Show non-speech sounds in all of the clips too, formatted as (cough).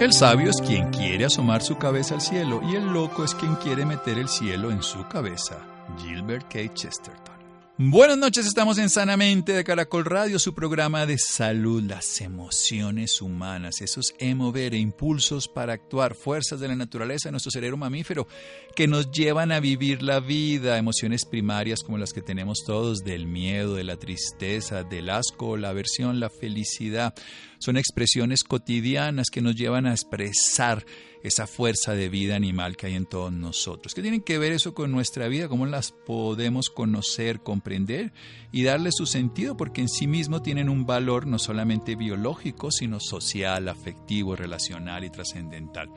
El sabio es quien quiere asomar su cabeza al cielo y el loco es quien quiere meter el cielo en su cabeza. Gilbert K. Chesterton. Buenas noches, estamos en Sanamente de Caracol Radio, su programa de salud, las emociones humanas, esos emover e impulsos para actuar, fuerzas de la naturaleza de nuestro cerebro mamífero que nos llevan a vivir la vida, emociones primarias como las que tenemos todos, del miedo, de la tristeza, del asco, la aversión, la felicidad. Son expresiones cotidianas que nos llevan a expresar esa fuerza de vida animal que hay en todos nosotros. ¿Qué tienen que ver eso con nuestra vida? ¿Cómo las podemos conocer, comprender y darle su sentido? Porque en sí mismo tienen un valor no solamente biológico, sino social, afectivo, relacional y trascendental.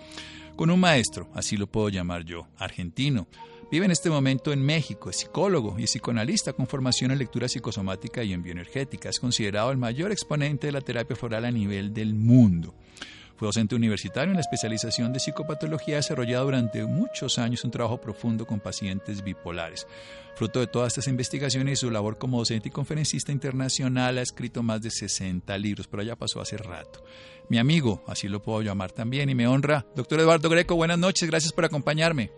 Con un maestro, así lo puedo llamar yo, argentino, Vive en este momento en México, es psicólogo y psicoanalista con formación en lectura psicosomática y en bioenergética. Es considerado el mayor exponente de la terapia floral a nivel del mundo. Fue docente universitario en la especialización de psicopatología, desarrollado durante muchos años un trabajo profundo con pacientes bipolares. Fruto de todas estas investigaciones y su labor como docente y conferencista internacional, ha escrito más de 60 libros, pero ya pasó hace rato. Mi amigo, así lo puedo llamar también, y me honra. Doctor Eduardo Greco, buenas noches, gracias por acompañarme.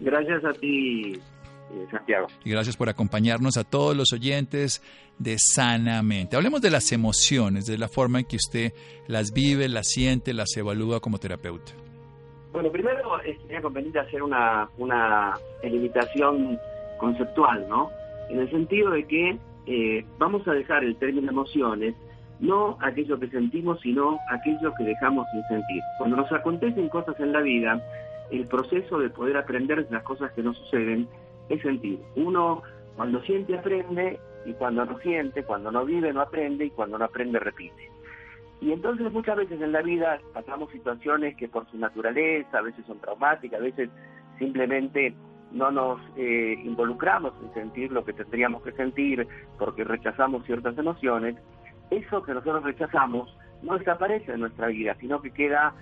Gracias a ti, eh, Santiago. Y gracias por acompañarnos a todos los oyentes de Sanamente. Hablemos de las emociones, de la forma en que usted las vive, las siente, las evalúa como terapeuta. Bueno, primero es sería conveniente hacer una, una delimitación conceptual, ¿no? En el sentido de que eh, vamos a dejar el término emociones no aquello que sentimos, sino aquello que dejamos sin sentir. Cuando nos acontecen cosas en la vida, el proceso de poder aprender las cosas que nos suceden es sentir. Uno cuando siente aprende y cuando no siente, cuando no vive no aprende y cuando no aprende repite. Y entonces muchas veces en la vida pasamos situaciones que por su naturaleza a veces son traumáticas, a veces simplemente no nos eh, involucramos en sentir lo que tendríamos que sentir porque rechazamos ciertas emociones. Eso que nosotros rechazamos no desaparece de nuestra vida, sino que queda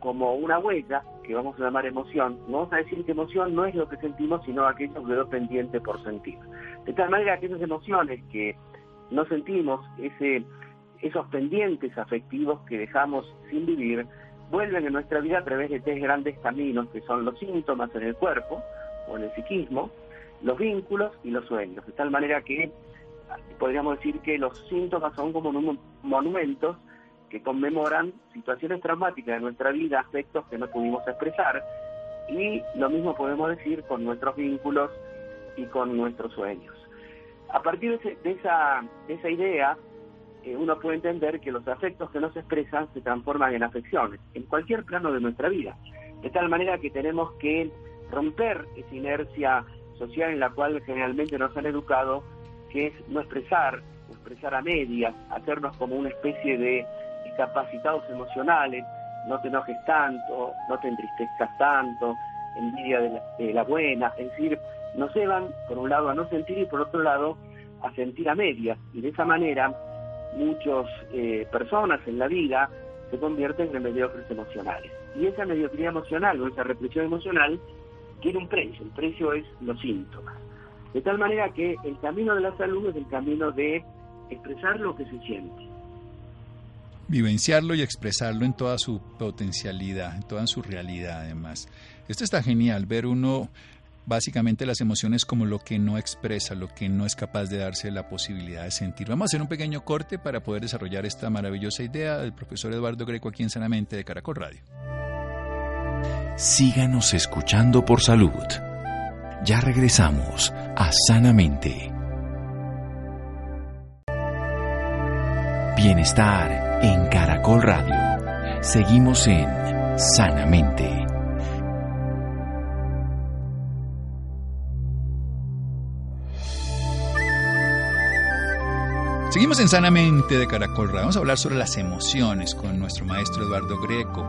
como una huella que vamos a llamar emoción, vamos a decir que emoción no es lo que sentimos, sino aquello que quedó pendiente por sentir. De tal manera que esas emociones que no sentimos, ese, esos pendientes afectivos que dejamos sin vivir, vuelven en nuestra vida a través de tres grandes caminos, que son los síntomas en el cuerpo o en el psiquismo, los vínculos y los sueños. De tal manera que podríamos decir que los síntomas son como monumentos que conmemoran situaciones traumáticas de nuestra vida, aspectos que no pudimos expresar, y lo mismo podemos decir con nuestros vínculos y con nuestros sueños. A partir de, esa, esa idea, eh, uno puede entender que los afectos que no se expresan se transforman en afecciones, en cualquier plano de nuestra vida, de tal manera que tenemos que romper esa inercia social en la cual generalmente nos han educado, que es no expresar, expresar a medias, hacernos como una especie de capacitados emocionales, no te enojes tanto, no te entristezcas tanto, envidia de la, buena, es decir, nos llevan por un lado a no sentir y por otro lado a sentir a medias y de esa manera muchas eh, personas en la vida se convierten en mediocres emocionales. Y esa mediocridad emocional o esa represión emocional tiene un precio, el precio es los síntomas. De tal manera que el camino de la salud es el camino de expresar lo que se siente. Vivenciarlo y expresarlo en toda su potencialidad, en toda su realidad además. Esto está genial, ver uno básicamente las emociones como lo que no expresa, lo que no es capaz de darse la posibilidad de sentir. Vamos a hacer un pequeño corte para poder desarrollar esta maravillosa idea del profesor Eduardo Greco aquí en Sanamente de Caracol Radio. Síganos escuchando por salud. Ya regresamos a Sanamente. Bienestar en Caracol Radio. Seguimos en Sanamente. Seguimos en Sanamente de Caracol Radio. Vamos a hablar sobre las emociones con nuestro maestro Eduardo Greco.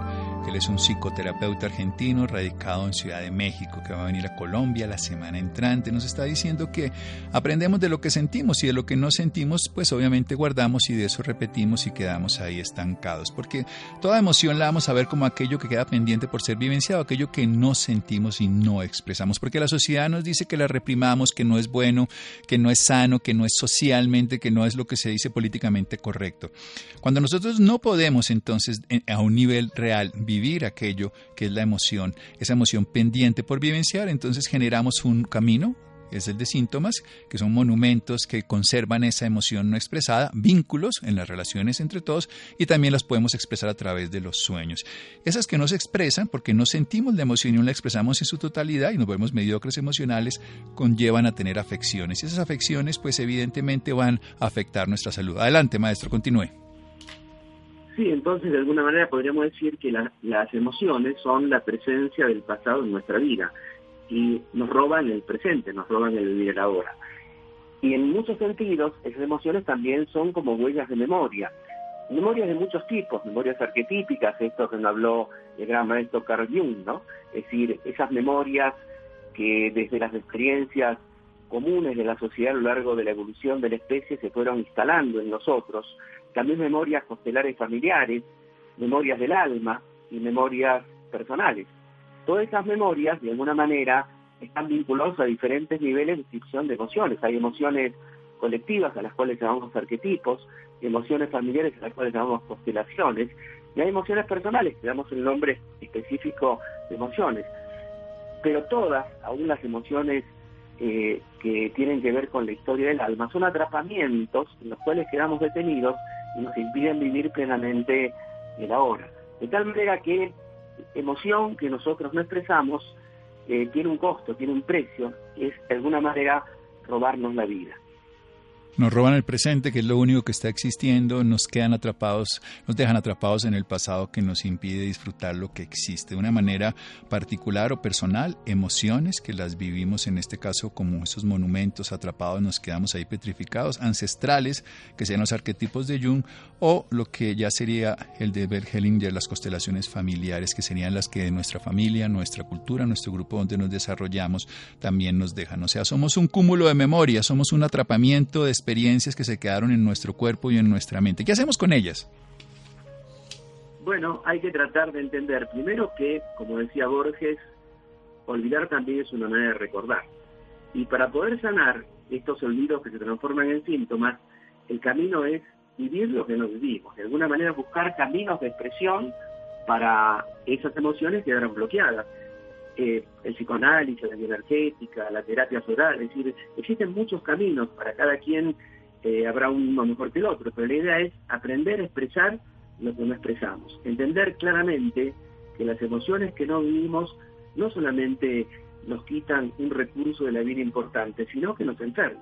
Él es un psicoterapeuta argentino radicado en Ciudad de México que va a venir a Colombia la semana entrante. Nos está diciendo que aprendemos de lo que sentimos y de lo que no sentimos, pues obviamente guardamos y de eso repetimos y quedamos ahí estancados. Porque toda emoción la vamos a ver como aquello que queda pendiente por ser vivenciado, aquello que no sentimos y no expresamos. Porque la sociedad nos dice que la reprimamos, que no es bueno, que no es sano, que no es socialmente, que no es lo que se dice políticamente correcto. Cuando nosotros no podemos entonces a un nivel real vivir aquello que es la emoción, esa emoción pendiente por vivenciar, entonces generamos un camino, es el de síntomas, que son monumentos que conservan esa emoción no expresada, vínculos en las relaciones entre todos y también las podemos expresar a través de los sueños. Esas que no se expresan porque no sentimos la emoción y no la expresamos en su totalidad y nos vemos mediocres emocionales, conllevan a tener afecciones. Y esas afecciones pues evidentemente van a afectar nuestra salud. Adelante, maestro, continúe. Sí, entonces de alguna manera podríamos decir que las emociones son la presencia del pasado en nuestra vida y nos roban el presente, nos roban el vivir ahora. Y en muchos sentidos, esas emociones también son como huellas de memoria. Memorias de muchos tipos, memorias arquetípicas, esto que nos habló el gran maestro Carl Jung, ¿no? Es decir, esas memorias que desde las experiencias comunes de la sociedad a lo largo de la evolución de la especie se fueron instalando en nosotros también memorias constelares familiares, memorias del alma y memorias personales. Todas esas memorias, de alguna manera, están vinculadas a diferentes niveles de descripción de emociones. Hay emociones colectivas a las cuales llamamos arquetipos, emociones familiares a las cuales llamamos constelaciones, y hay emociones personales, que damos el nombre específico de emociones. Pero todas, aún las emociones eh, que tienen que ver con la historia del alma, son atrapamientos en los cuales quedamos detenidos nos impiden vivir plenamente el ahora. De tal manera que emoción que nosotros no expresamos eh, tiene un costo, tiene un precio, es de alguna manera robarnos la vida. Nos roban el presente, que es lo único que está existiendo, nos quedan atrapados, nos dejan atrapados en el pasado que nos impide disfrutar lo que existe de una manera particular o personal, emociones que las vivimos en este caso como esos monumentos atrapados, nos quedamos ahí petrificados, ancestrales, que sean los arquetipos de Jung, o lo que ya sería el de Bert Hellinger, las constelaciones familiares, que serían las que de nuestra familia, nuestra cultura, nuestro grupo donde nos desarrollamos, también nos dejan. O sea, somos un cúmulo de memoria, somos un atrapamiento de experiencias que se quedaron en nuestro cuerpo y en nuestra mente. ¿Qué hacemos con ellas? Bueno, hay que tratar de entender primero que, como decía Borges, olvidar también es una manera de recordar. Y para poder sanar estos olvidos que se transforman en síntomas, el camino es vivir lo que nos vivimos, de alguna manera buscar caminos de expresión para esas emociones que quedaron bloqueadas. Eh, el psicoanálisis, la energética, la terapia floral, es decir, existen muchos caminos, para cada quien eh, habrá uno mejor que el otro, pero la idea es aprender a expresar lo que no expresamos, entender claramente que las emociones que no vivimos no solamente nos quitan un recurso de la vida importante, sino que nos enferman.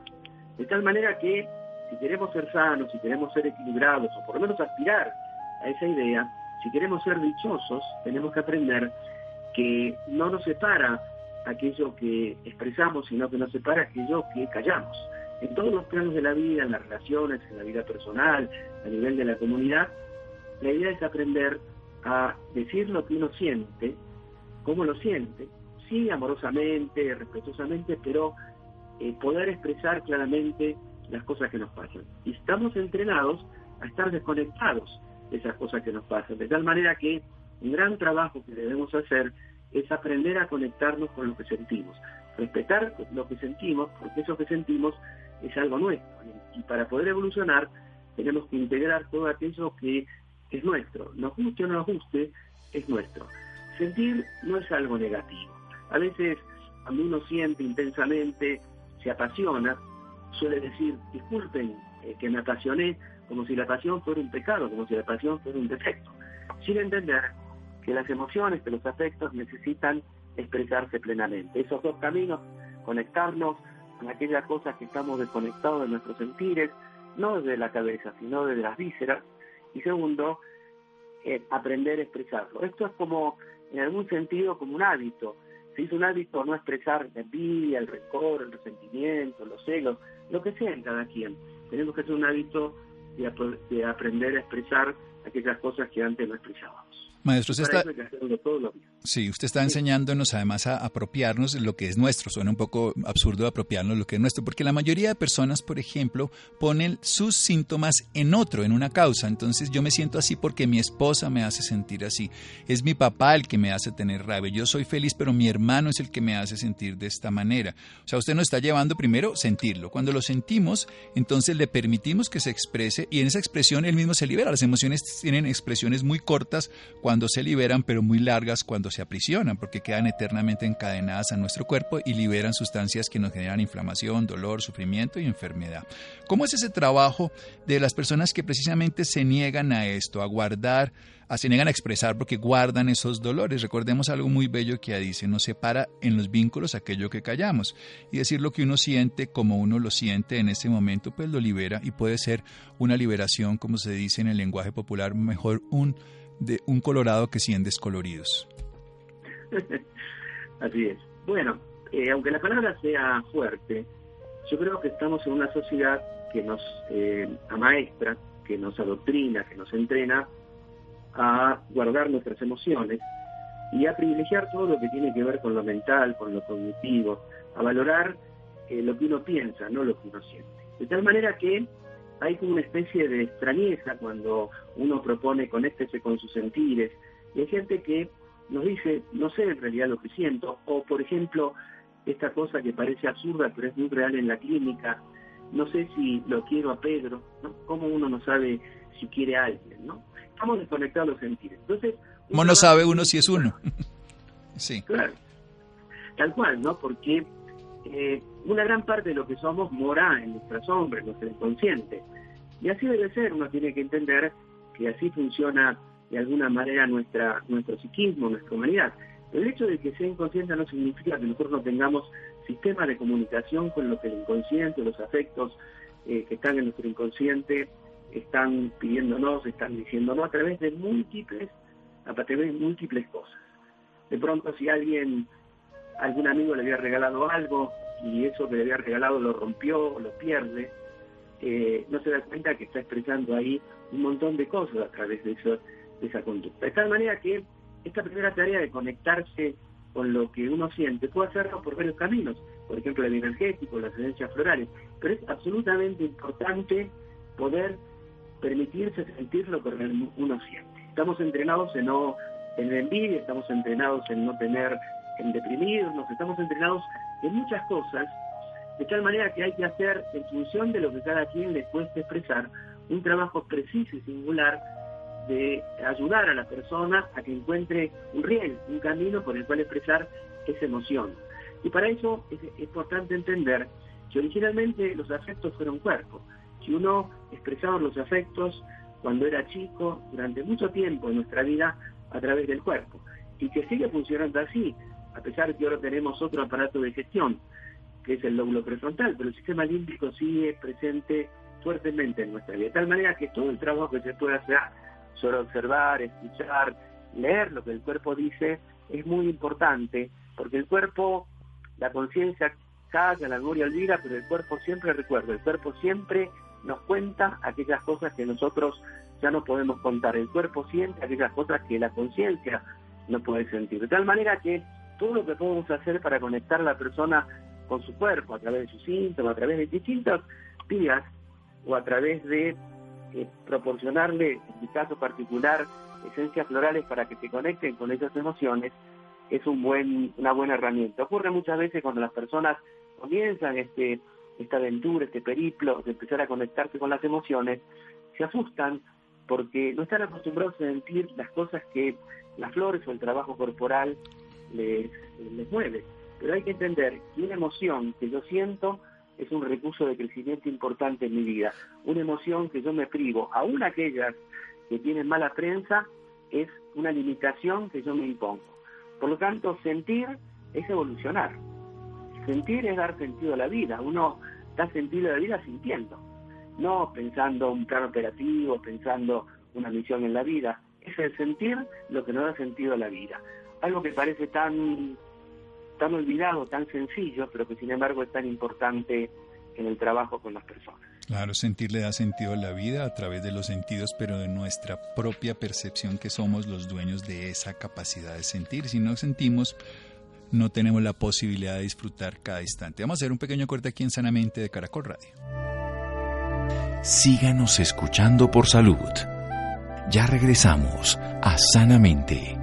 De tal manera que si queremos ser sanos, si queremos ser equilibrados, o por lo menos aspirar a esa idea, si queremos ser dichosos, tenemos que aprender que no nos separa aquello que expresamos, sino que nos separa aquello que callamos. En todos los planos de la vida, en las relaciones, en la vida personal, a nivel de la comunidad, la idea es aprender a decir lo que uno siente, cómo lo siente, sí amorosamente, respetuosamente, pero eh, poder expresar claramente las cosas que nos pasan. Y estamos entrenados a estar desconectados de esas cosas que nos pasan. De tal manera que un gran trabajo que debemos hacer es aprender a conectarnos con lo que sentimos, respetar lo que sentimos, porque eso que sentimos es algo nuestro. Y para poder evolucionar tenemos que integrar todo aquello que es nuestro. Nos guste o no nos guste, es nuestro. Sentir no es algo negativo. A veces cuando uno siente intensamente, se apasiona, suele decir, disculpen eh, que me apasioné, como si la pasión fuera un pecado, como si la pasión fuera un defecto, sin entender que las emociones, que los afectos necesitan expresarse plenamente. Esos dos caminos, conectarnos con aquellas cosas que estamos desconectados de nuestros sentires, no desde la cabeza, sino desde las vísceras. Y segundo, eh, aprender a expresarlo. Esto es como, en algún sentido, como un hábito. Se hizo un hábito no expresar la envidia, el rencor, el resentimiento, los celos, lo que sea en cada quien. Tenemos que hacer un hábito de aprender a expresar aquellas cosas que antes no expresábamos. Maestro, usted está, sí, usted está enseñándonos además a apropiarnos de lo que es nuestro. Suena un poco absurdo apropiarnos de lo que es nuestro, porque la mayoría de personas, por ejemplo, ponen sus síntomas en otro, en una causa. Entonces yo me siento así porque mi esposa me hace sentir así. Es mi papá el que me hace tener rabia. Yo soy feliz, pero mi hermano es el que me hace sentir de esta manera. O sea, usted nos está llevando primero sentirlo. Cuando lo sentimos, entonces le permitimos que se exprese y en esa expresión él mismo se libera. Las emociones tienen expresiones muy cortas cuando se liberan, pero muy largas cuando se aprisionan, porque quedan eternamente encadenadas a nuestro cuerpo y liberan sustancias que nos generan inflamación, dolor, sufrimiento y enfermedad. ¿Cómo es ese trabajo de las personas que precisamente se niegan a esto, a guardar, a se niegan a expresar porque guardan esos dolores? Recordemos algo muy bello que dice, nos separa en los vínculos aquello que callamos y decir lo que uno siente como uno lo siente en ese momento, pues lo libera y puede ser una liberación, como se dice en el lenguaje popular, mejor un de un colorado que 100 descoloridos. (laughs) Así es. Bueno, eh, aunque la palabra sea fuerte, yo creo que estamos en una sociedad que nos eh, amaestra, que nos adoctrina, que nos entrena a guardar nuestras emociones y a privilegiar todo lo que tiene que ver con lo mental, con lo cognitivo, a valorar eh, lo que uno piensa, no lo que uno siente. De tal manera que hay como una especie de extrañeza cuando uno propone conéctese con sus sentires. Y hay gente que nos dice, no sé en realidad lo que siento, o por ejemplo, esta cosa que parece absurda pero es muy real en la clínica, no sé si lo quiero a Pedro, ¿no? ¿Cómo uno no sabe si quiere a alguien, no? Estamos desconectados los sentires. Entonces, ¿cómo no sabe uno si es uno? (laughs) sí. Claro. Tal cual, ¿no? Porque eh, una gran parte de lo que somos mora en nuestra sombra, en nuestro inconsciente. Y así debe ser, uno tiene que entender que así funciona de alguna manera nuestra, nuestro psiquismo, nuestra humanidad. El hecho de que sea inconsciente no significa que nosotros no tengamos sistemas de comunicación con lo que el inconsciente, los afectos eh, que están en nuestro inconsciente están pidiéndonos, están diciéndonos a través de múltiples, a través de múltiples cosas. De pronto si alguien, algún amigo le había regalado algo y eso que le había regalado lo rompió, lo pierde, eh, no se da cuenta que está expresando ahí un montón de cosas a través de, eso, esa conducta. De tal manera que esta primera tarea de conectarse con lo que uno siente puede hacerlo por varios caminos, por ejemplo el energético, las esencias florales, pero es absolutamente importante poder permitirse sentir lo que uno siente. Estamos entrenados en no tener envidia, estamos entrenados en no tener, en deprimirnos, estamos entrenados en muchas cosas, de tal manera que hay que hacer, en función de lo que cada quien le cueste expresar, un trabajo preciso y singular de ayudar a la persona a que encuentre un riel, un camino por el cual expresar esa emoción. Y para eso es importante entender que originalmente los afectos fueron cuerpo. Si uno expresaba los afectos cuando era chico, durante mucho tiempo en nuestra vida, a través del cuerpo, y que sigue funcionando así, a pesar de que ahora tenemos otro aparato de gestión, que es el lóbulo prefrontal, pero el sistema límbico sigue presente fuertemente en nuestra vida, de tal manera que todo el trabajo que se puede hacer sobre observar, escuchar, leer lo que el cuerpo dice, es muy importante, porque el cuerpo, la conciencia calla, la memoria olvida, pero el cuerpo siempre recuerda, el cuerpo siempre nos cuenta aquellas cosas que nosotros ya no podemos contar, el cuerpo siente aquellas cosas que la conciencia no puede sentir, de tal manera que todo lo que podemos hacer para conectar a la persona con su cuerpo, a través de sus síntomas, a través de distintas espías o a través de eh, proporcionarle, en mi caso particular, esencias florales para que se conecten con esas emociones, es un buen, una buena herramienta. Ocurre muchas veces cuando las personas comienzan este, esta aventura, este periplo de empezar a conectarse con las emociones, se asustan porque no están acostumbrados a sentir las cosas que las flores o el trabajo corporal les, les mueve. Pero hay que entender que una emoción que yo siento es un recurso de crecimiento importante en mi vida. Una emoción que yo me privo, aún aquellas que tienen mala prensa, es una limitación que yo me impongo. Por lo tanto, sentir es evolucionar. Sentir es dar sentido a la vida. Uno da sentido a la vida sintiendo, no pensando un plan operativo, pensando una misión en la vida. Es el sentir lo que nos da sentido a la vida. Algo que parece tan, tan olvidado, tan sencillo, pero que sin embargo es tan importante en el trabajo con las personas. Claro, sentir le da sentido a la vida a través de los sentidos, pero de nuestra propia percepción que somos los dueños de esa capacidad de sentir. Si no sentimos, no tenemos la posibilidad de disfrutar cada instante. Vamos a hacer un pequeño corte aquí en Sanamente de Caracol Radio. Síganos escuchando por salud. Ya regresamos a Sanamente.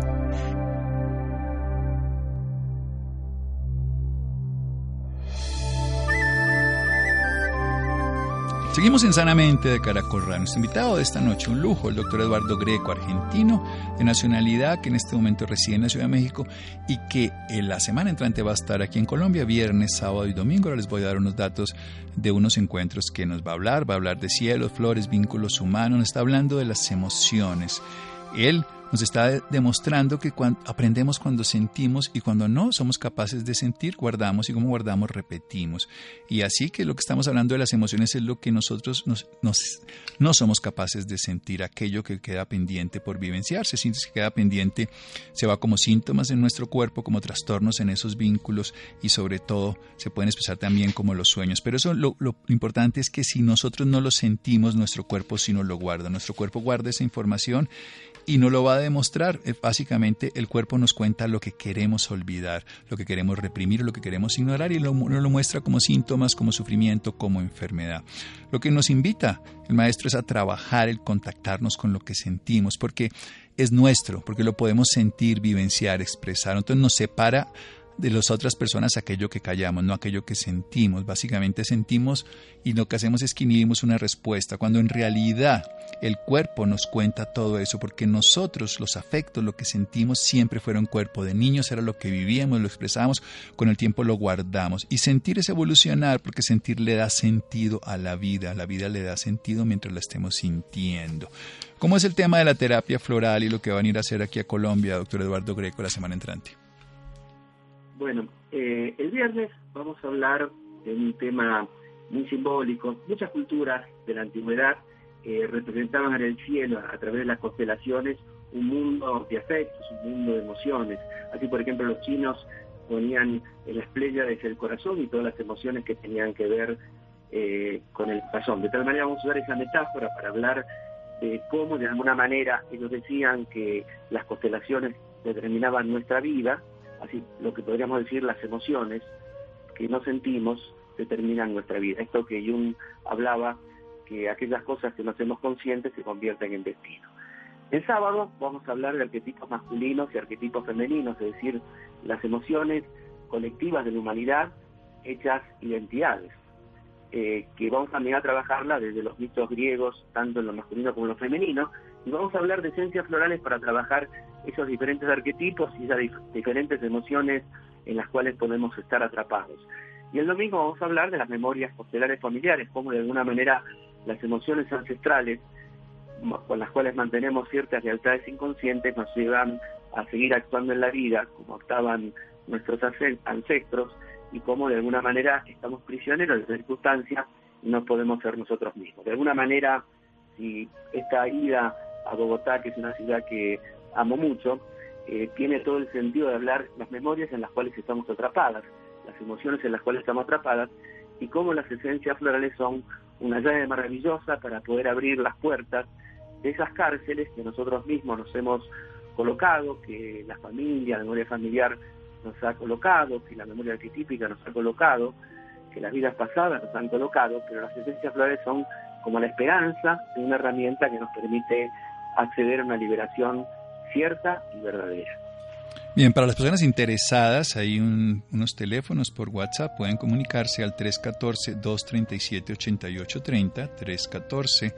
Seguimos en Sanamente de Caracol Radio. Nuestro invitado de esta noche, un lujo, el doctor Eduardo Greco, argentino, de nacionalidad, que en este momento reside en la Ciudad de México y que en la semana entrante va a estar aquí en Colombia, viernes, sábado y domingo. Ahora les voy a dar unos datos de unos encuentros que nos va a hablar. Va a hablar de cielos, flores, vínculos humanos, nos está hablando de las emociones. Él nos está demostrando que cuando, aprendemos cuando sentimos y cuando no somos capaces de sentir, guardamos y como guardamos, repetimos. Y así que lo que estamos hablando de las emociones es lo que nosotros nos, no somos capaces de sentir, aquello que queda pendiente por vivenciarse, si que queda pendiente, se va como síntomas en nuestro cuerpo, como trastornos en esos vínculos y sobre todo se pueden expresar también como los sueños. Pero eso lo, lo importante es que si nosotros no lo sentimos, nuestro cuerpo sí nos lo guarda. Nuestro cuerpo guarda esa información y no lo va a demostrar. Eh, básicamente el cuerpo nos cuenta lo que queremos olvidar, lo que queremos reprimir, lo que queremos ignorar y lo, lo muestra como síntomas, como sufrimiento, como enfermedad. Lo que nos invita el maestro es a trabajar el contactarnos con lo que sentimos, porque es nuestro, porque lo podemos sentir, vivenciar, expresar. Entonces nos separa de las otras personas aquello que callamos, no aquello que sentimos. Básicamente sentimos y lo que hacemos es que inhibimos una respuesta, cuando en realidad el cuerpo nos cuenta todo eso, porque nosotros, los afectos, lo que sentimos siempre fueron cuerpo. De niños era lo que vivíamos, lo expresamos, con el tiempo lo guardamos. Y sentir es evolucionar, porque sentir le da sentido a la vida, la vida le da sentido mientras la estemos sintiendo. ¿Cómo es el tema de la terapia floral y lo que van a ir a hacer aquí a Colombia, doctor Eduardo Greco, la semana entrante? Bueno, eh, el viernes vamos a hablar de un tema muy simbólico. Muchas culturas de la antigüedad eh, representaban en el cielo a través de las constelaciones un mundo de afectos, un mundo de emociones. Así, por ejemplo, los chinos ponían en las desde el corazón y todas las emociones que tenían que ver eh, con el corazón. De tal manera vamos a usar esa metáfora para hablar de cómo de alguna manera ellos decían que las constelaciones determinaban nuestra vida así lo que podríamos decir las emociones que no sentimos determinan nuestra vida. Esto que Jung hablaba, que aquellas cosas que no hacemos conscientes se convierten en destino. El sábado vamos a hablar de arquetipos masculinos y arquetipos femeninos, es decir, las emociones colectivas de la humanidad hechas identidades, eh, que vamos también a trabajarla desde los mitos griegos, tanto en lo masculino como en lo femenino, y vamos a hablar de esencias florales para trabajar esos diferentes arquetipos y esas diferentes emociones en las cuales podemos estar atrapados. Y el domingo vamos a hablar de las memorias postelares familiares, cómo de alguna manera las emociones ancestrales con las cuales mantenemos ciertas lealtades inconscientes nos llevan a seguir actuando en la vida como actuaban nuestros ancestros y cómo de alguna manera estamos prisioneros de circunstancias y no podemos ser nosotros mismos. De alguna manera, si esta ida a Bogotá, que es una ciudad que amo mucho, eh, tiene todo el sentido de hablar las memorias en las cuales estamos atrapadas, las emociones en las cuales estamos atrapadas y cómo las esencias florales son una llave maravillosa para poder abrir las puertas de esas cárceles que nosotros mismos nos hemos colocado, que la familia, la memoria familiar nos ha colocado, que la memoria arquetípica nos ha colocado, que las vidas pasadas nos han colocado, pero las esencias florales son como la esperanza de una herramienta que nos permite acceder a una liberación cierta y verdadera. Bien, para las personas interesadas hay unos teléfonos por WhatsApp, pueden comunicarse al 314-237-8830,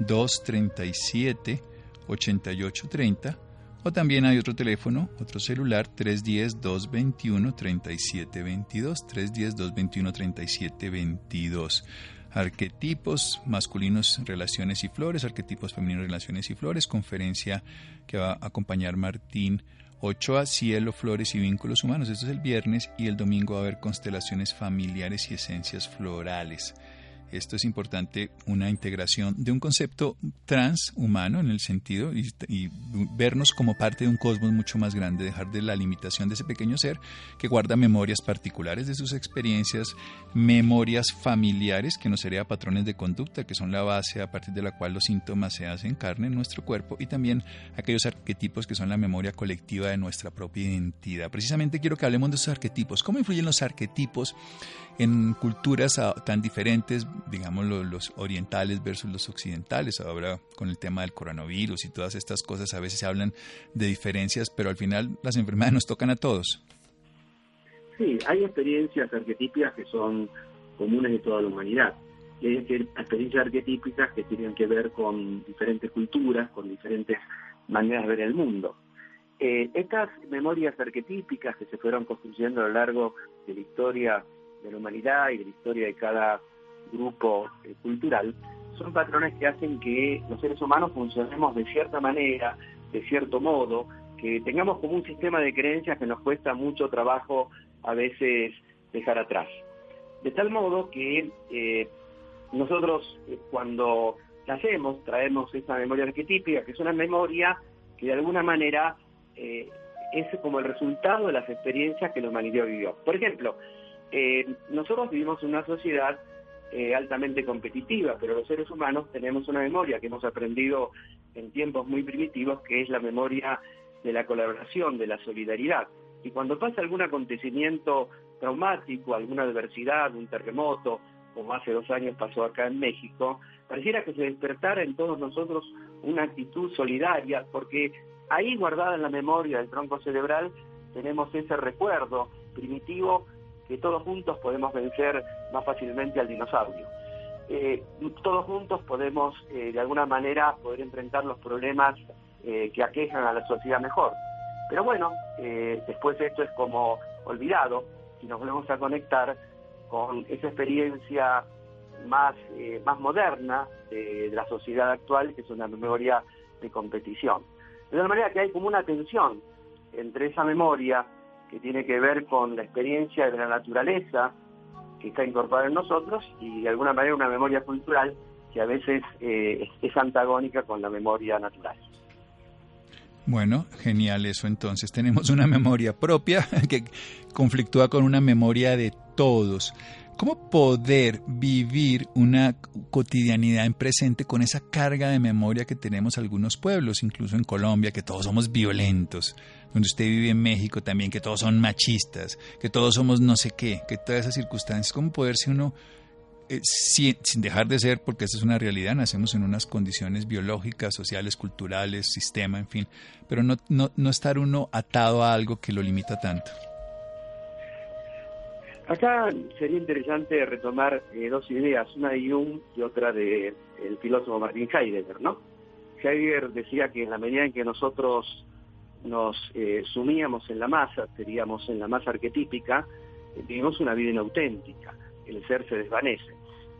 314-237-8830, o también hay otro teléfono, otro celular, 310-221-3722, 310-221-3722 arquetipos masculinos, relaciones y flores, arquetipos femeninos, relaciones y flores, conferencia que va a acompañar Martín Ochoa, cielo, flores y vínculos humanos. Esto es el viernes y el domingo va a haber constelaciones familiares y esencias florales. Esto es importante, una integración de un concepto transhumano en el sentido y, vernos como parte de un cosmos mucho más grande, dejar de la limitación de ese pequeño ser que guarda memorias particulares de sus experiencias, memorias familiares que nos hereda patrones de conducta, que son la base a partir de la cual los síntomas se hacen carne en nuestro cuerpo y también aquellos arquetipos que son la memoria colectiva de nuestra propia identidad. Precisamente quiero que hablemos de esos arquetipos. ¿Cómo influyen los arquetipos en culturas ah, tan diferentes, digamos los, orientales versus los occidentales. Ahora con el tema del coronavirus y todas estas cosas a veces se hablan de diferencias, pero al final las enfermedades nos tocan a todos. Sí, hay experiencias arquetípicas que son comunes de toda la humanidad. Y hay experiencias arquetípicas que tienen que ver con diferentes culturas, con diferentes maneras de ver el mundo. Eh, estas memorias arquetípicas que se fueron construyendo a lo largo de la historia de la humanidad y de la historia de cada grupo eh, cultural, son patrones que hacen que los seres humanos funcionemos de cierta manera, de cierto modo, que tengamos como un sistema de creencias que nos cuesta mucho trabajo a veces dejar atrás. De tal modo que eh, nosotros eh, cuando nacemos traemos esa memoria arquetípica, que es una memoria que de alguna manera es como el resultado de las experiencias que la humanidad vivió. Por ejemplo, eh, nosotros vivimos en una sociedad eh, altamente competitiva, pero los seres humanos tenemos una memoria que hemos aprendido en tiempos muy primitivos, que es la memoria de la colaboración, de la solidaridad. Y cuando pasa algún acontecimiento traumático, alguna adversidad, un terremoto, como hace dos años pasó acá en México, pareciera que se despertara en todos nosotros una actitud solidaria, porque ahí guardada en la memoria del tronco cerebral tenemos ese recuerdo primitivo que todos juntos podemos vencer más fácilmente al dinosaurio. Eh, todos juntos podemos, eh, de alguna manera, poder enfrentar los problemas eh, que aquejan a la sociedad mejor. Pero bueno, después esto es como olvidado y nos volvemos a conectar con esa experiencia más, más moderna de, la sociedad actual, que es una memoria de competición. De tal manera que hay como una tensión entre esa memoria que tiene que ver con la experiencia de la naturaleza que está incorporada en nosotros y de alguna manera una memoria cultural que a veces eh, es antagónica con la memoria natural. Bueno, genial eso entonces. Tenemos una memoria propia (laughs) que conflictúa con una memoria de todos. ¿Cómo poder vivir una cotidianidad en presente con esa carga de memoria que tenemos algunos pueblos, incluso en Colombia, que todos somos violentos, donde usted vive en México también, que todos son machistas, que todos somos no sé qué, que todas esas circunstancias, ¿cómo poderse uno, eh, sin, dejar de ser, porque esa es una realidad, nacemos en unas condiciones biológicas, sociales, culturales, sistema, en fin, pero no, no, no estar uno atado a algo que lo limita tanto? Acá sería interesante retomar eh, dos ideas, una de Jung y otra del el filósofo Martin Heidegger, ¿no? Heidegger decía que en la medida en que nosotros nos eh, sumíamos en la masa, seríamos en la masa arquetípica, eh, vivimos una vida inauténtica, el ser se desvanece.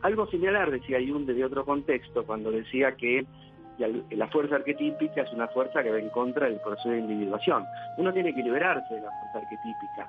Algo similar decía Jung desde otro contexto cuando decía que la fuerza arquetípica es una fuerza que va en contra del proceso de individuación. Uno tiene que liberarse de la fuerza arquetípica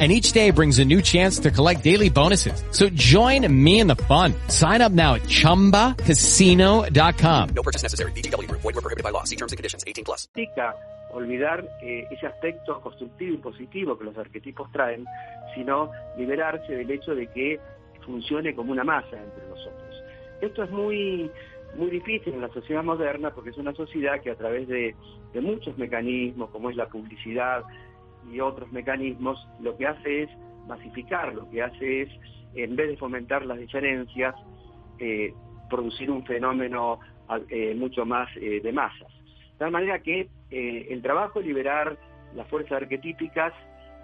And each day brings a new chance to collect daily bonuses. So join me in the fun. Sign up now at ChumbaCasino.com. No purchase necessary. BGW. Void were prohibited by law. See terms and conditions. 18 plus. significa olvidar eh, ese aspecto constructivo y positivo que los arquetipos traen, sino liberarse del hecho de que funcione como una masa entre nosotros. Esto es muy, muy difícil en la sociedad moderna porque es una sociedad que a través de, de muchos mecanismos, como es la publicidad y otros mecanismos, lo que hace es masificar, lo que hace es, en vez de fomentar las diferencias, eh, producir un fenómeno eh, mucho más eh, de masas. De tal manera que eh, el trabajo de liberar las fuerzas arquetípicas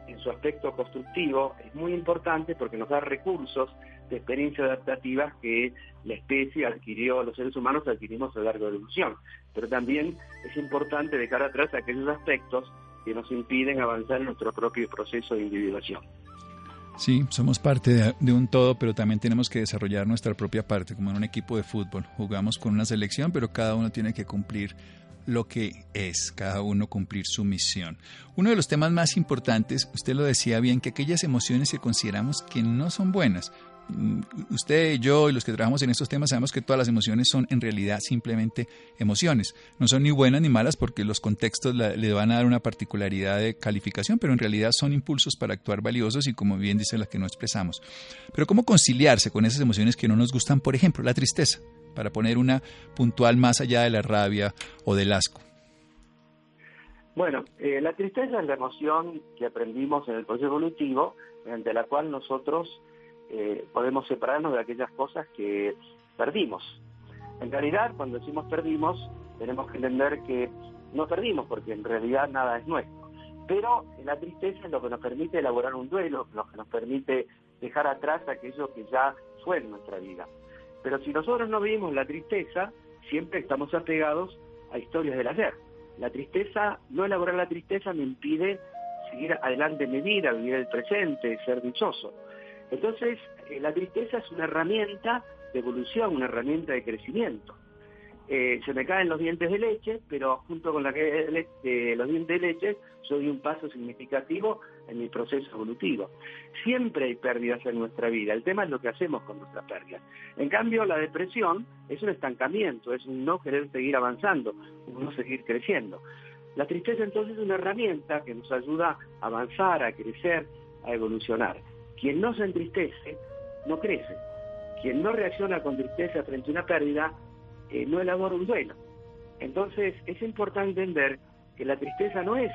en su aspecto constructivo es muy importante porque nos da recursos de experiencias adaptativas que la especie adquirió, los seres humanos adquirimos a lo largo de la evolución. Pero también es importante dejar atrás aquellos aspectos que nos impiden avanzar en nuestro propio proceso de individuación. Sí, somos parte de, de, un todo, pero también tenemos que desarrollar nuestra propia parte, como en un equipo de fútbol. Jugamos con una selección, pero cada uno tiene que cumplir lo que es, cada uno cumplir su misión. Uno de los temas más importantes, usted lo decía bien, que aquellas emociones que consideramos que no son buenas, usted, yo y los que trabajamos en estos temas sabemos que todas las emociones son en realidad simplemente emociones. No son ni buenas ni malas porque los contextos la, le van a dar una particularidad de calificación, pero en realidad son impulsos para actuar valiosos y como bien dice las que no expresamos. Pero ¿cómo conciliarse con esas emociones que no nos gustan? Por ejemplo, la tristeza, para poner una puntual más allá de la rabia o del asco. Bueno, eh, la tristeza es la emoción que aprendimos en el proceso evolutivo, mediante la cual nosotros eh, podemos separarnos de aquellas cosas que perdimos. En realidad, cuando decimos perdimos, tenemos que entender que no perdimos, porque en realidad nada es nuestro. Pero la tristeza es lo que nos permite elaborar un duelo, lo que nos permite dejar atrás aquello que ya fue en nuestra vida. Pero si nosotros no vivimos la tristeza, siempre estamos apegados a historias del ayer. La tristeza, no elaborar la tristeza me impide seguir adelante en mi vida, vivir el presente, ser dichoso. Entonces, eh, la tristeza es una herramienta de evolución, una herramienta de crecimiento. Eh, se me caen los dientes de leche, pero junto con la que, de los dientes de leche, doy un paso significativo en mi proceso evolutivo. Siempre hay pérdidas en nuestra vida, el tema es lo que hacemos con nuestras pérdidas. En cambio, la depresión es un estancamiento, es un no querer seguir avanzando, un no seguir creciendo. La tristeza entonces es una herramienta que nos ayuda a avanzar, a crecer, a evolucionar. Quien no se entristece, no crece. Quien no reacciona con tristeza frente a una pérdida, eh, no elabora un duelo. Entonces es importante entender que la tristeza no es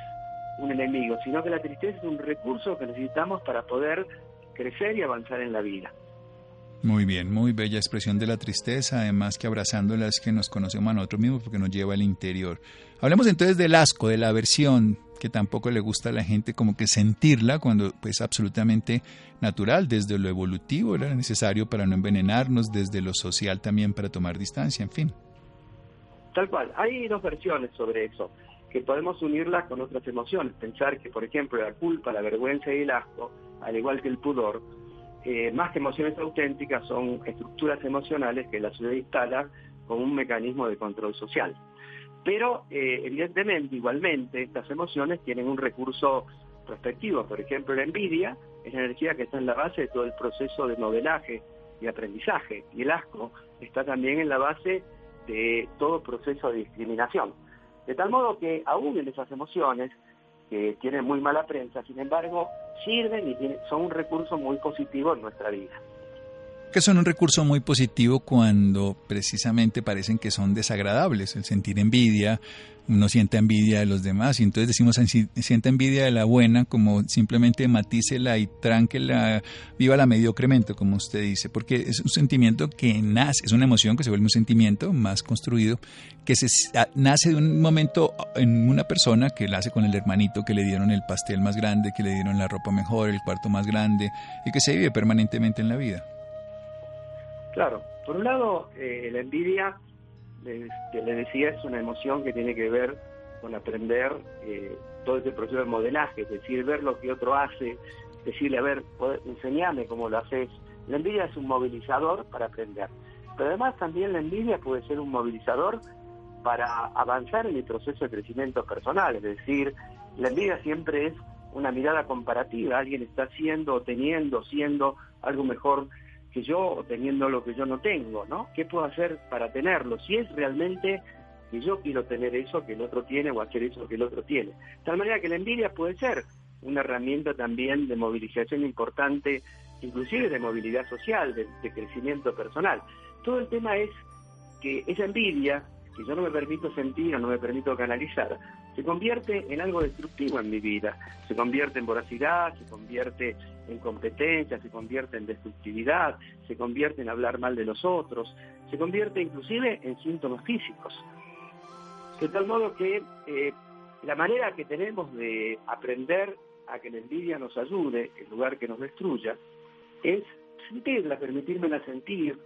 un enemigo, sino que la tristeza es un recurso que necesitamos para poder crecer y avanzar en la vida. Muy bien, muy bella expresión de la tristeza, además que abrazándola es que nos conocemos a nosotros mismos porque nos lleva al interior. Hablemos entonces del asco, de la aversión, que tampoco le gusta a la gente como que sentirla cuando pues absolutamente natural, desde lo evolutivo era necesario para no envenenarnos, desde lo social también para tomar distancia, en fin. Tal cual, hay dos versiones sobre eso, que podemos unirlas con otras emociones, pensar que por ejemplo la culpa, la vergüenza y el asco, al igual que el pudor, eh, más que emociones auténticas, son estructuras emocionales que la ciudad instala como un mecanismo de control social. Pero, eh, evidentemente, igualmente, estas emociones tienen un recurso prospectivo. Por ejemplo, la envidia es la energía que está en la base de todo el proceso de modelaje y aprendizaje. Y el asco está también en la base de todo proceso de discriminación. De tal modo que aún en esas emociones que tienen muy mala prensa, sin embargo, sirven y tienen, son un recurso muy positivo en nuestra vida. Que son un recurso muy positivo cuando precisamente parecen que son desagradables. El sentir envidia, uno siente envidia de los demás y entonces decimos siente envidia de la buena como simplemente matícela y tránquela, viva la mediocremente, como usted dice, porque es un sentimiento que nace, es una emoción que se vuelve un sentimiento más construido, que se nace de un momento en una persona que la hace con el hermanito, que le dieron el pastel más grande, que le dieron la ropa mejor, el cuarto más grande y que se vive permanentemente en la vida. Claro, por un lado, eh, la envidia, que le decía, es una emoción que tiene que ver con aprender eh, todo este proceso de modelaje, es decir, ver lo que otro hace, decirle, a ver, enseñame cómo lo haces. La envidia es un movilizador para aprender, pero además también la envidia puede ser un movilizador para avanzar en el proceso de crecimiento personal, es decir, la envidia siempre es una mirada comparativa. Alguien está haciendo, teniendo, siendo algo mejor que yo teniendo lo que yo no tengo, ¿no? ¿Qué puedo hacer para tenerlo? Si es realmente que yo quiero tener eso que el otro tiene o hacer eso que el otro tiene. De tal manera que la envidia puede ser una herramienta también de movilización importante, inclusive de movilidad social, de, de crecimiento personal. Todo el tema es que esa envidia, que yo no me permito sentir o no me permito canalizar, se convierte en algo destructivo en mi vida, se convierte en voracidad, se convierte en competencia, se convierte en destructividad, se convierte en hablar mal de los otros, se convierte inclusive en síntomas físicos. De tal modo que eh, la manera que tenemos de aprender a que la envidia nos ayude en lugar que nos destruya es sentirla, permitírmela sentir,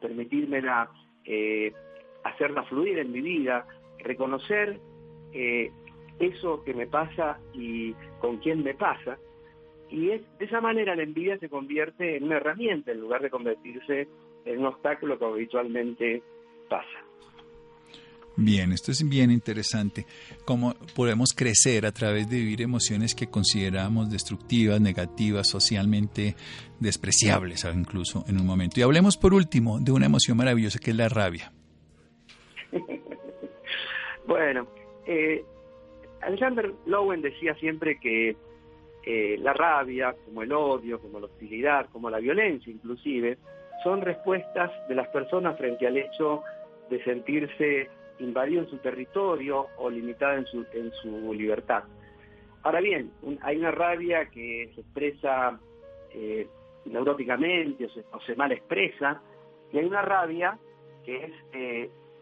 permitírmela eh, hacerla fluir en mi vida, reconocer eh, eso que me pasa y con quién me pasa. Y es, de esa manera la envidia se convierte en una herramienta en lugar de convertirse en un obstáculo que habitualmente pasa. Bien, esto es bien interesante. Cómo podemos crecer a través de vivir emociones que consideramos destructivas, negativas, socialmente despreciables, incluso en un momento. Y hablemos por último de una emoción maravillosa que es la rabia. (laughs) bueno, eh, Alexander Lowen decía siempre que eh, la rabia, como el odio, como la hostilidad, como la violencia inclusive, son respuestas de las personas frente al hecho de sentirse invadido en su territorio o limitada en su, en su libertad. Ahora bien, hay una rabia que se expresa eh, neuróticamente o se, o se, mal expresa, y hay una rabia que es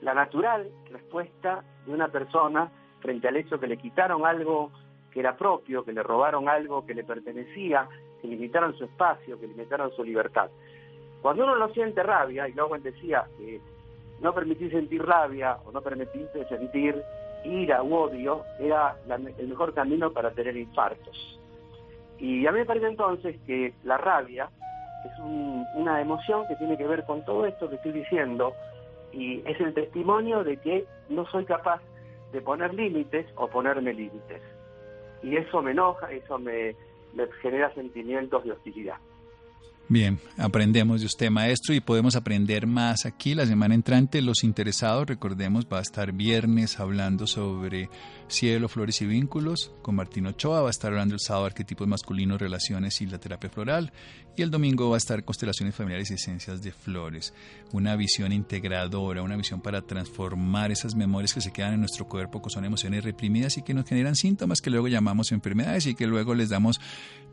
la natural respuesta de una persona frente al hecho que le quitaron algo que era propio, que le robaron algo que le pertenecía, que limitaron su espacio, que limitaron su libertad. Cuando uno no siente rabia, y luego decía que no permitir sentir rabia o no permitirse sentir ira u odio era la, el mejor camino para tener infartos. Y a mí me parece entonces que la rabia es un, una emoción que tiene que ver con todo esto que estoy diciendo y es el testimonio de que no soy capaz de poner límites o ponerme límites. Y eso me enoja, eso me, genera sentimientos de hostilidad. Bien, aprendemos de usted, maestro, y podemos aprender más aquí la semana entrante. Los interesados, recordemos, va a estar viernes hablando sobre cielo, flores y vínculos con Martín Ochoa. Va a estar hablando el sábado arquetipos masculinos, relaciones y la terapia floral. Y el domingo va a estar constelaciones familiares y esencias de flores. Una visión integradora, una visión para transformar esas memorias que se quedan en nuestro cuerpo, que son emociones reprimidas y que nos generan síntomas que luego llamamos enfermedades y que luego les damos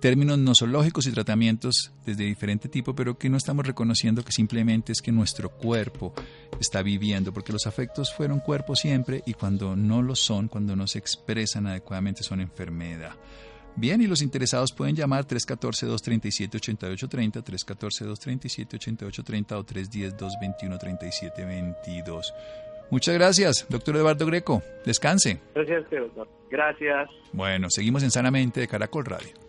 términos nosológicos y tratamientos desde diferente tipo, pero que no estamos reconociendo que simplemente es que nuestro cuerpo está viviendo, porque los afectos fueron cuerpo siempre y cuando no lo son, cuando no se expresan adecuadamente, son enfermedad. Bien, y los interesados pueden llamar 314-237-8830, 314-237-8830 o 310-221-3722. Muchas gracias, doctor Eduardo Greco. Descanse. Gracias, doctor. Gracias. Bueno, seguimos en Sanamente de Caracol Radio.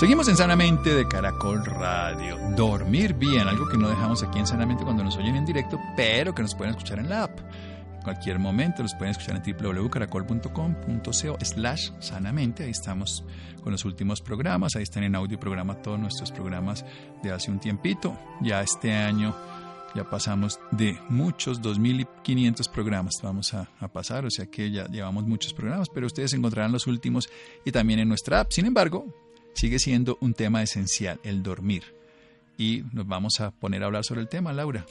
Seguimos en Sanamente de Caracol Radio. Dormir bien, algo que no dejamos aquí en Sanamente cuando nos oyen en directo, pero que nos pueden escuchar en la app. En cualquier momento los pueden escuchar en www.caracol.com.co slash sanamente. Ahí estamos con los últimos programas. Ahí están en audio programa todos nuestros programas de hace un tiempito. Ya este año ya pasamos de muchos, 2.500 programas vamos a, a, pasar, o sea que ya llevamos muchos programas, pero ustedes encontrarán los últimos y también en nuestra app. Sin embargo, sigue siendo un tema esencial, el dormir. Y nos vamos a poner a hablar sobre el tema, Laura.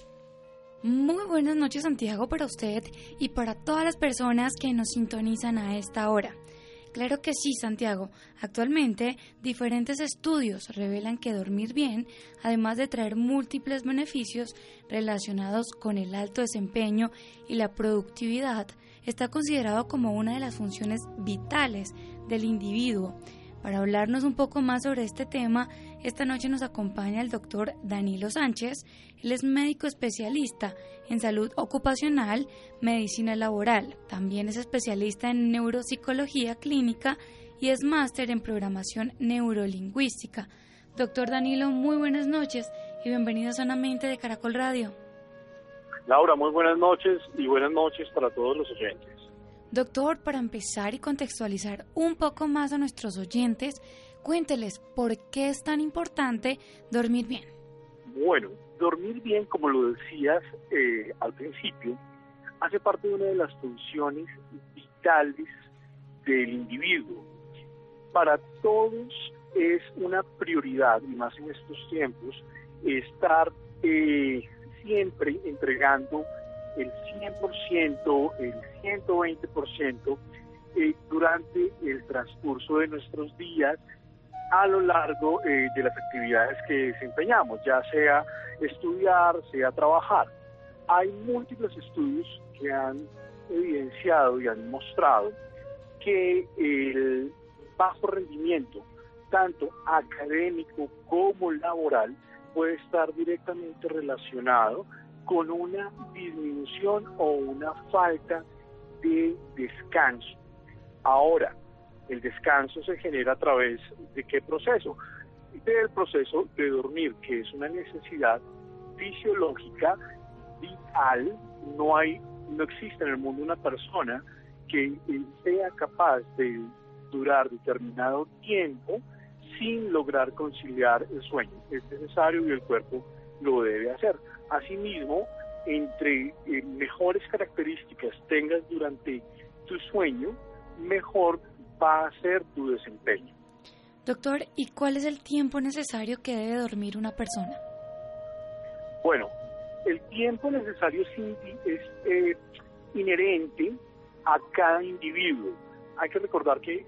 Muy buenas noches Santiago para usted y para todas las personas que nos sintonizan a esta hora. Claro que sí, Santiago. Actualmente, diferentes estudios revelan que dormir bien, además de traer múltiples beneficios relacionados con el alto desempeño y la productividad, está considerado como una de las funciones vitales del individuo Para hablarnos un poco más sobre este tema, esta noche nos acompaña el doctor Danilo Sánchez. Él es médico especialista en salud ocupacional, medicina laboral. También es especialista en neuropsicología clínica y es máster en programación neurolingüística. Doctor Danilo, muy buenas noches y bienvenido Sanamente de Caracol Radio. Laura, muy buenas noches y buenas noches para todos los oyentes. Doctor, para empezar y contextualizar un poco más a nuestros oyentes, cuénteles por qué es tan importante dormir bien. Bueno, dormir bien, como lo decías eh, al principio, hace parte de una de las funciones vitales del individuo. Para todos es una prioridad, y más en estos tiempos, estar eh, siempre entregando el 100%, el 120% eh, durante el transcurso de nuestros días a lo largo eh, de las actividades que desempeñamos, ya sea estudiar, sea trabajar. Hay múltiples estudios que han evidenciado y han mostrado que el bajo rendimiento, tanto académico como laboral, puede estar directamente relacionado con una disminución o una falta de descanso. Ahora, el descanso se genera a través de qué proceso? Del proceso de dormir, que es una necesidad fisiológica vital. No hay, no existe en el mundo una persona que sea capaz de durar determinado tiempo sin lograr conciliar el sueño. Es necesario y el cuerpo lo debe hacer. Asimismo, entre eh, mejores características tengas durante tu sueño, mejor va a ser tu desempeño. Doctor, ¿y cuál es el tiempo necesario que debe dormir una persona? Bueno, el tiempo necesario es, eh, inherente a cada individuo. Hay que recordar que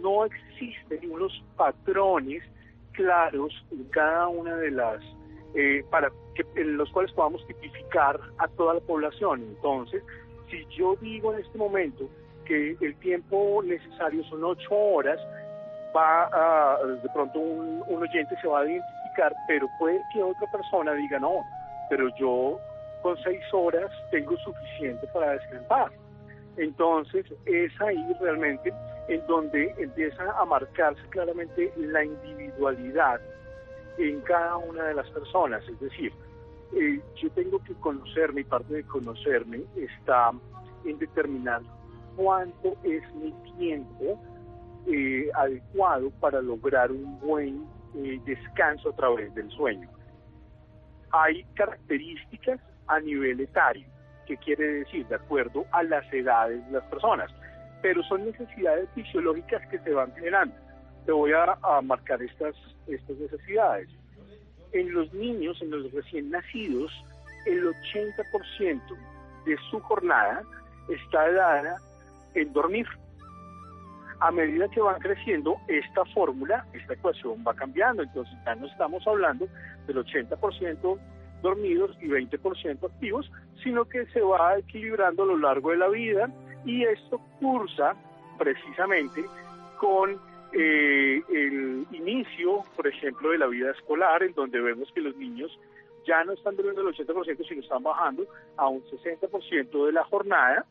no existen unos patrones claros en cada una de las, eh, para que, en los cuales podamos tipificar a toda la población. Entonces, si yo digo en este momento que el tiempo necesario son ocho horas, va a, de pronto un, un oyente se va a identificar, pero puede que otra persona diga no, pero yo con seis horas tengo suficiente para descansar. Entonces es ahí realmente en donde empieza a marcarse claramente la individualidad en cada una de las personas. Es decir, eh, yo tengo que conocerme y parte de conocerme está en determinar cuánto es mi tiempo eh, adecuado para lograr un buen eh, descanso a través del sueño. Hay características a nivel etario, que quiere decir de acuerdo a las edades de las personas pero son necesidades fisiológicas que se van generando. Te voy a, marcar estas, estas necesidades. En los niños, en los recién nacidos, el 80% de su jornada está dada en dormir. A medida que van creciendo, esta fórmula, esta ecuación va cambiando. Entonces ya no estamos hablando del 80% dormidos y 20% activos, sino que se va equilibrando a lo largo de la vida y esto cursa precisamente con eh, el inicio, por ejemplo, de la vida escolar, en donde vemos que los niños ya no están durmiendo el 80%, sino están bajando a un 60% de la jornada,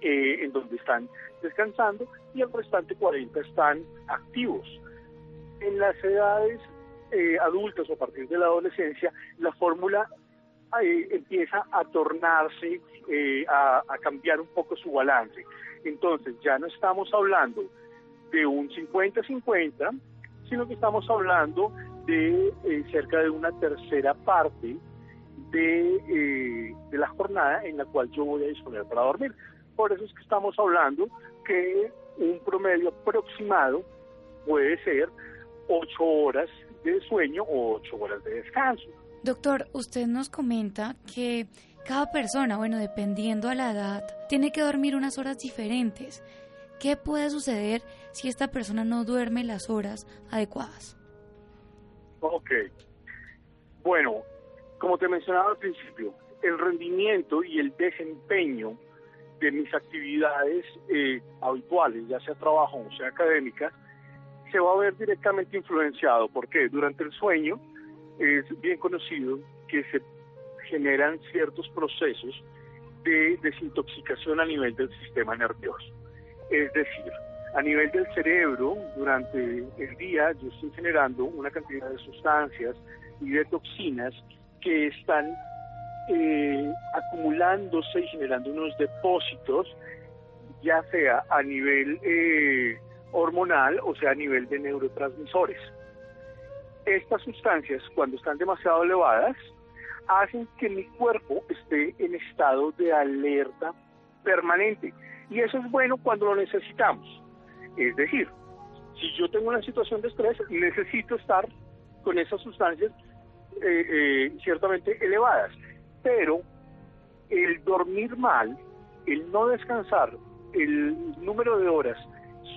eh, en donde están descansando, y el restante 40% están activos. En las edades eh, adultas o a partir de la adolescencia, la fórmula empieza a tornarse, eh, a, cambiar un poco su balance. Entonces ya no estamos hablando de un 50-50, sino que estamos hablando de eh, cerca de una tercera parte de, eh, de la jornada en la cual yo voy a disponer para dormir. Por eso es que estamos hablando que un promedio aproximado puede ser 8 horas de sueño o 8 horas de descanso. Doctor, usted nos comenta que cada persona, bueno, dependiendo a la edad, tiene que dormir unas horas diferentes. ¿Qué puede suceder si esta persona no duerme las horas adecuadas? Ok. Bueno, como te mencionaba al principio, el rendimiento y el desempeño de mis actividades eh, habituales, ya sea trabajo o sea académicas, se va a ver directamente influenciado. porque Durante el sueño es bien conocido que se generan ciertos procesos de desintoxicación a nivel del sistema nervioso. Es decir, a nivel del cerebro, durante el día yo estoy generando una cantidad de sustancias y de toxinas que están eh, acumulándose y generando unos depósitos, ya sea a nivel eh, hormonal o sea a nivel de neurotransmisores. Estas sustancias, cuando están demasiado elevadas, hacen que mi cuerpo esté en estado de alerta permanente. Y eso es bueno cuando lo necesitamos. Es decir, si yo tengo una situación de estrés, necesito estar con esas sustancias eh, eh, ciertamente elevadas. Pero el dormir mal, el no descansar, el número de horas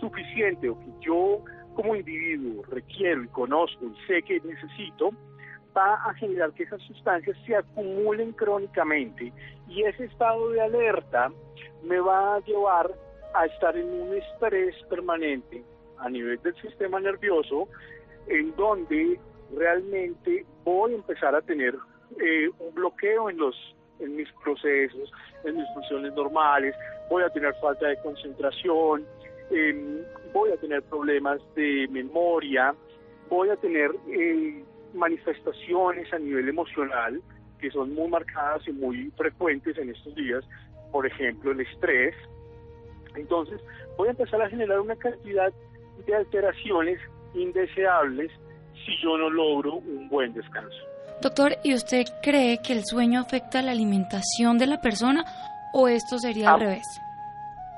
suficiente o que yo como individuo requiero y conozco y sé que necesito, va a generar que esas sustancias se acumulen crónicamente y ese estado de alerta me va a llevar a estar en un estrés permanente a nivel del sistema nervioso en donde realmente voy a empezar a tener eh, un bloqueo en los en mis procesos, en mis funciones normales, voy a tener falta de concentración, eh, voy a tener problemas de memoria, voy a tener eh, manifestaciones a nivel emocional que son muy marcadas y muy frecuentes en estos días, por ejemplo el estrés. Entonces voy a empezar a generar una cantidad de alteraciones indeseables si yo no logro un buen descanso. Doctor, ¿y usted cree que el sueño afecta la alimentación de la persona o esto sería al revés?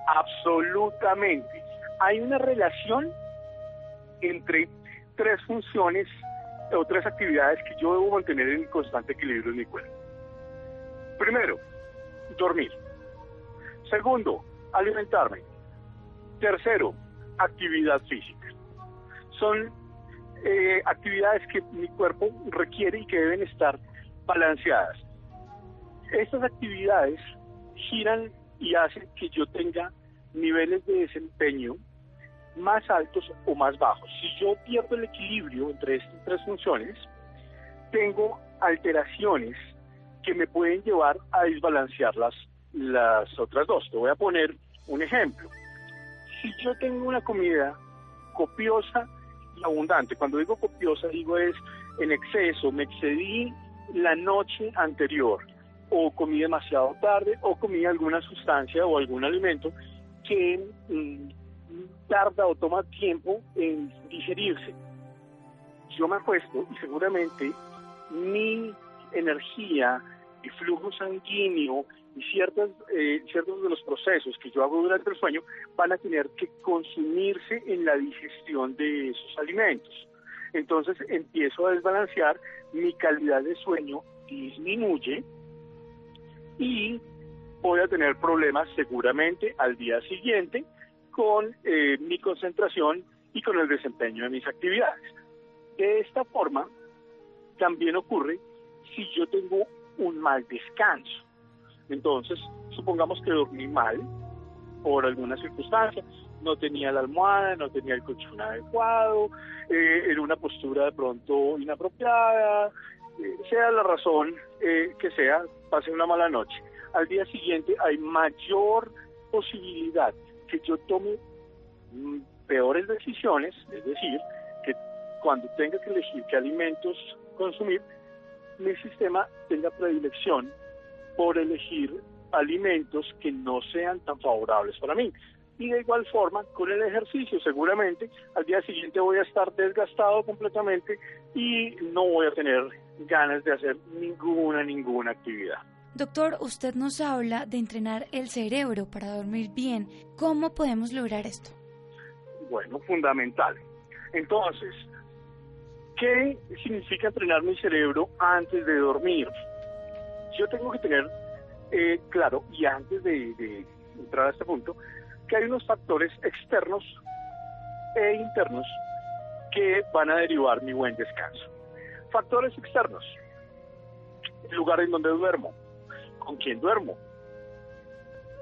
Absolutamente. Hay una relación entre tres funciones o tres actividades que yo debo mantener en constante equilibrio en mi cuerpo. Primero, dormir. Segundo, alimentarme. Tercero, actividad física. Son eh, actividades que mi cuerpo requiere y que deben estar balanceadas. Estas actividades giran y hacen que yo tenga niveles de desempeño más altos o más bajos. Si yo pierdo el equilibrio entre estas tres funciones, tengo alteraciones que me pueden llevar a desbalancear las, las otras dos. Te voy a poner un ejemplo. Si yo tengo una comida copiosa y abundante, cuando digo copiosa digo es en exceso, me excedí la noche anterior, o comí demasiado tarde, o comí alguna sustancia o algún alimento que mm, tarda o toma tiempo en digerirse. Yo me acuesto y seguramente mi energía y flujo sanguíneo y ciertas, eh, ciertos de los procesos que yo hago durante el sueño van a tener que consumirse en la digestión de esos alimentos. Entonces empiezo a desbalancear, mi calidad de sueño disminuye y voy a tener problemas seguramente al día siguiente con eh, mi concentración y con el desempeño de mis actividades. De esta forma, también ocurre si yo tengo un mal descanso. Entonces, supongamos que dormí mal por alguna circunstancia, no tenía la almohada, no tenía el colchón adecuado, eh, en una postura de pronto inapropiada, eh, sea la razón eh, que sea, pasé una mala noche. Al día siguiente hay mayor posibilidad que yo tome mm, peores decisiones, es decir, que cuando tenga que elegir qué alimentos consumir, mi sistema tenga predilección por elegir alimentos que no sean tan favorables para mí. Y de igual forma, con el ejercicio, seguramente al día siguiente voy a estar desgastado completamente y no voy a tener ganas de hacer ninguna, ninguna actividad. Doctor, usted nos habla de entrenar el cerebro para dormir bien. ¿Cómo podemos lograr esto? Bueno, fundamental. Entonces, ¿qué significa entrenar mi cerebro antes de dormir? Yo tengo que tener eh, claro, y antes de, entrar a este punto, que hay unos factores externos e internos que van a derivar mi buen descanso. Factores externos, lugar en donde duermo, con quién duermo,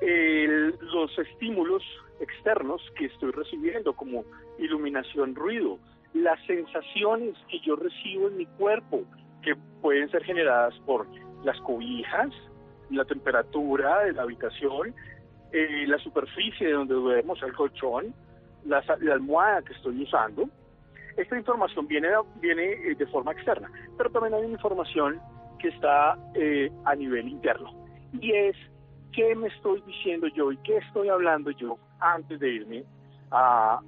los estímulos externos que estoy recibiendo, como iluminación, ruido, las sensaciones que yo recibo en mi cuerpo, que pueden ser generadas por las cobijas, la temperatura de la habitación, eh, la superficie de donde duermo, el colchón, la, almohada que estoy usando. Esta información viene, viene eh, de forma externa, pero también hay una información que está eh, a nivel interno. Y es qué me estoy diciendo yo y qué estoy hablando yo antes de irme a,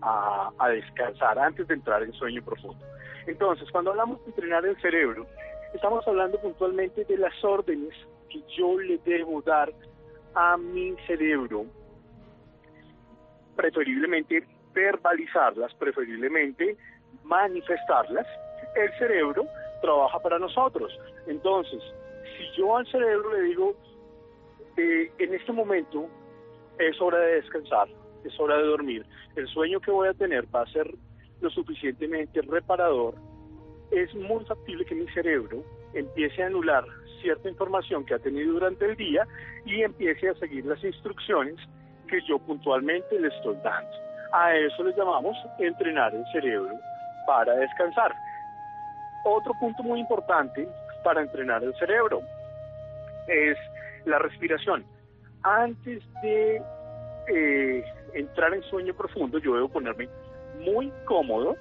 a, descansar, antes de entrar en sueño profundo. Entonces, cuando hablamos de entrenar el cerebro, estamos hablando puntualmente de las órdenes que yo le debo dar a mi cerebro, preferiblemente verbalizarlas, preferiblemente manifestarlas. El cerebro trabaja para nosotros. Entonces, si yo al cerebro le digo, eh, en este momento es hora de descansar, es hora de dormir, el sueño que voy a tener va a ser lo suficientemente reparador, es muy factible que mi cerebro empiece a anular cierta información que ha tenido durante el día y empiece a seguir las instrucciones que yo puntualmente le estoy dando. A eso le llamamos entrenar el cerebro para descansar. Otro punto muy importante para entrenar el cerebro es la respiración. Antes de eh, entrar en sueño profundo, yo debo ponerme muy cómodo,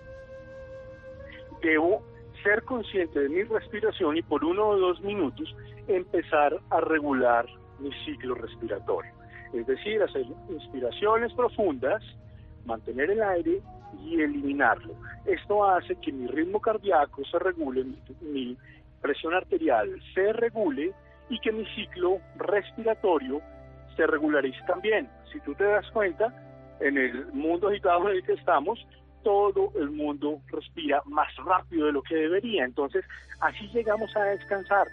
debo ser consciente de mi respiración y por uno o dos minutos empezar a regular mi ciclo respiratorio. Es decir, hacer inspiraciones profundas, mantener el aire y eliminarlo. Esto hace que mi ritmo cardíaco se regule, mi, presión arterial se regule y que mi ciclo respiratorio se regularice también. Si tú te das cuenta, en el mundo agitado en el que estamos, todo el mundo respira más rápido de lo que debería. Entonces, así llegamos a descansar.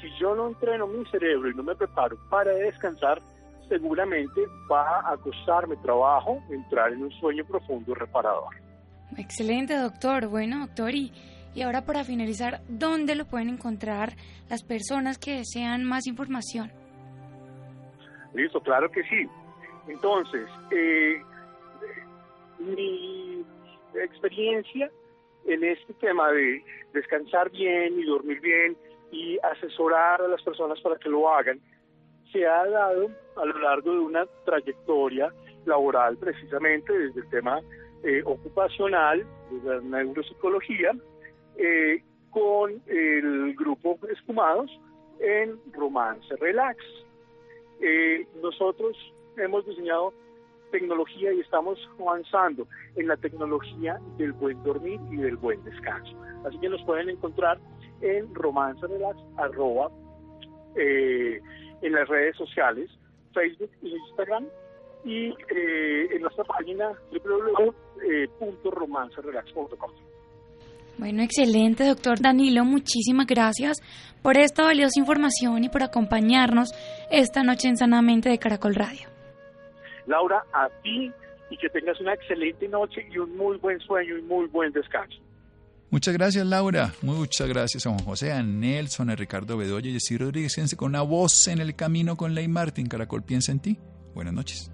Si yo no entreno mi cerebro y no me preparo para descansar, seguramente va a costarme trabajo entrar en un sueño profundo reparador. Excelente, doctor. Bueno, doctor, y, y ahora para finalizar, ¿dónde lo pueden encontrar las personas que desean más información? Listo, claro que sí. Entonces, eh, mi experiencia en este tema de descansar bien y dormir bien y asesorar a las personas para que lo hagan, se ha dado a lo largo de una trayectoria laboral precisamente desde el tema eh, ocupacional, desde la neuropsicología, eh, con el grupo Escumados en Romance Relax. Eh, nosotros hemos diseñado tecnología y estamos avanzando en la tecnología del buen dormir y del buen descanso. Así que nos pueden encontrar en Romance Relax, arroba, en las redes sociales, Facebook e Instagram, y eh, en nuestra página www.romancerelax.com. Bueno, excelente, doctor Danilo. Muchísimas gracias por esta valiosa información y por acompañarnos esta noche en Sanamente de Caracol Radio. Laura, a ti y que tengas una excelente noche y un muy buen sueño y muy buen descanso. Muchas gracias, Laura. Muchas gracias a Juan José, a Nelson, a Ricardo Bedoya y a Rodríguez con una voz en el camino con Ley Martín. Caracol piensa en ti. Buenas noches.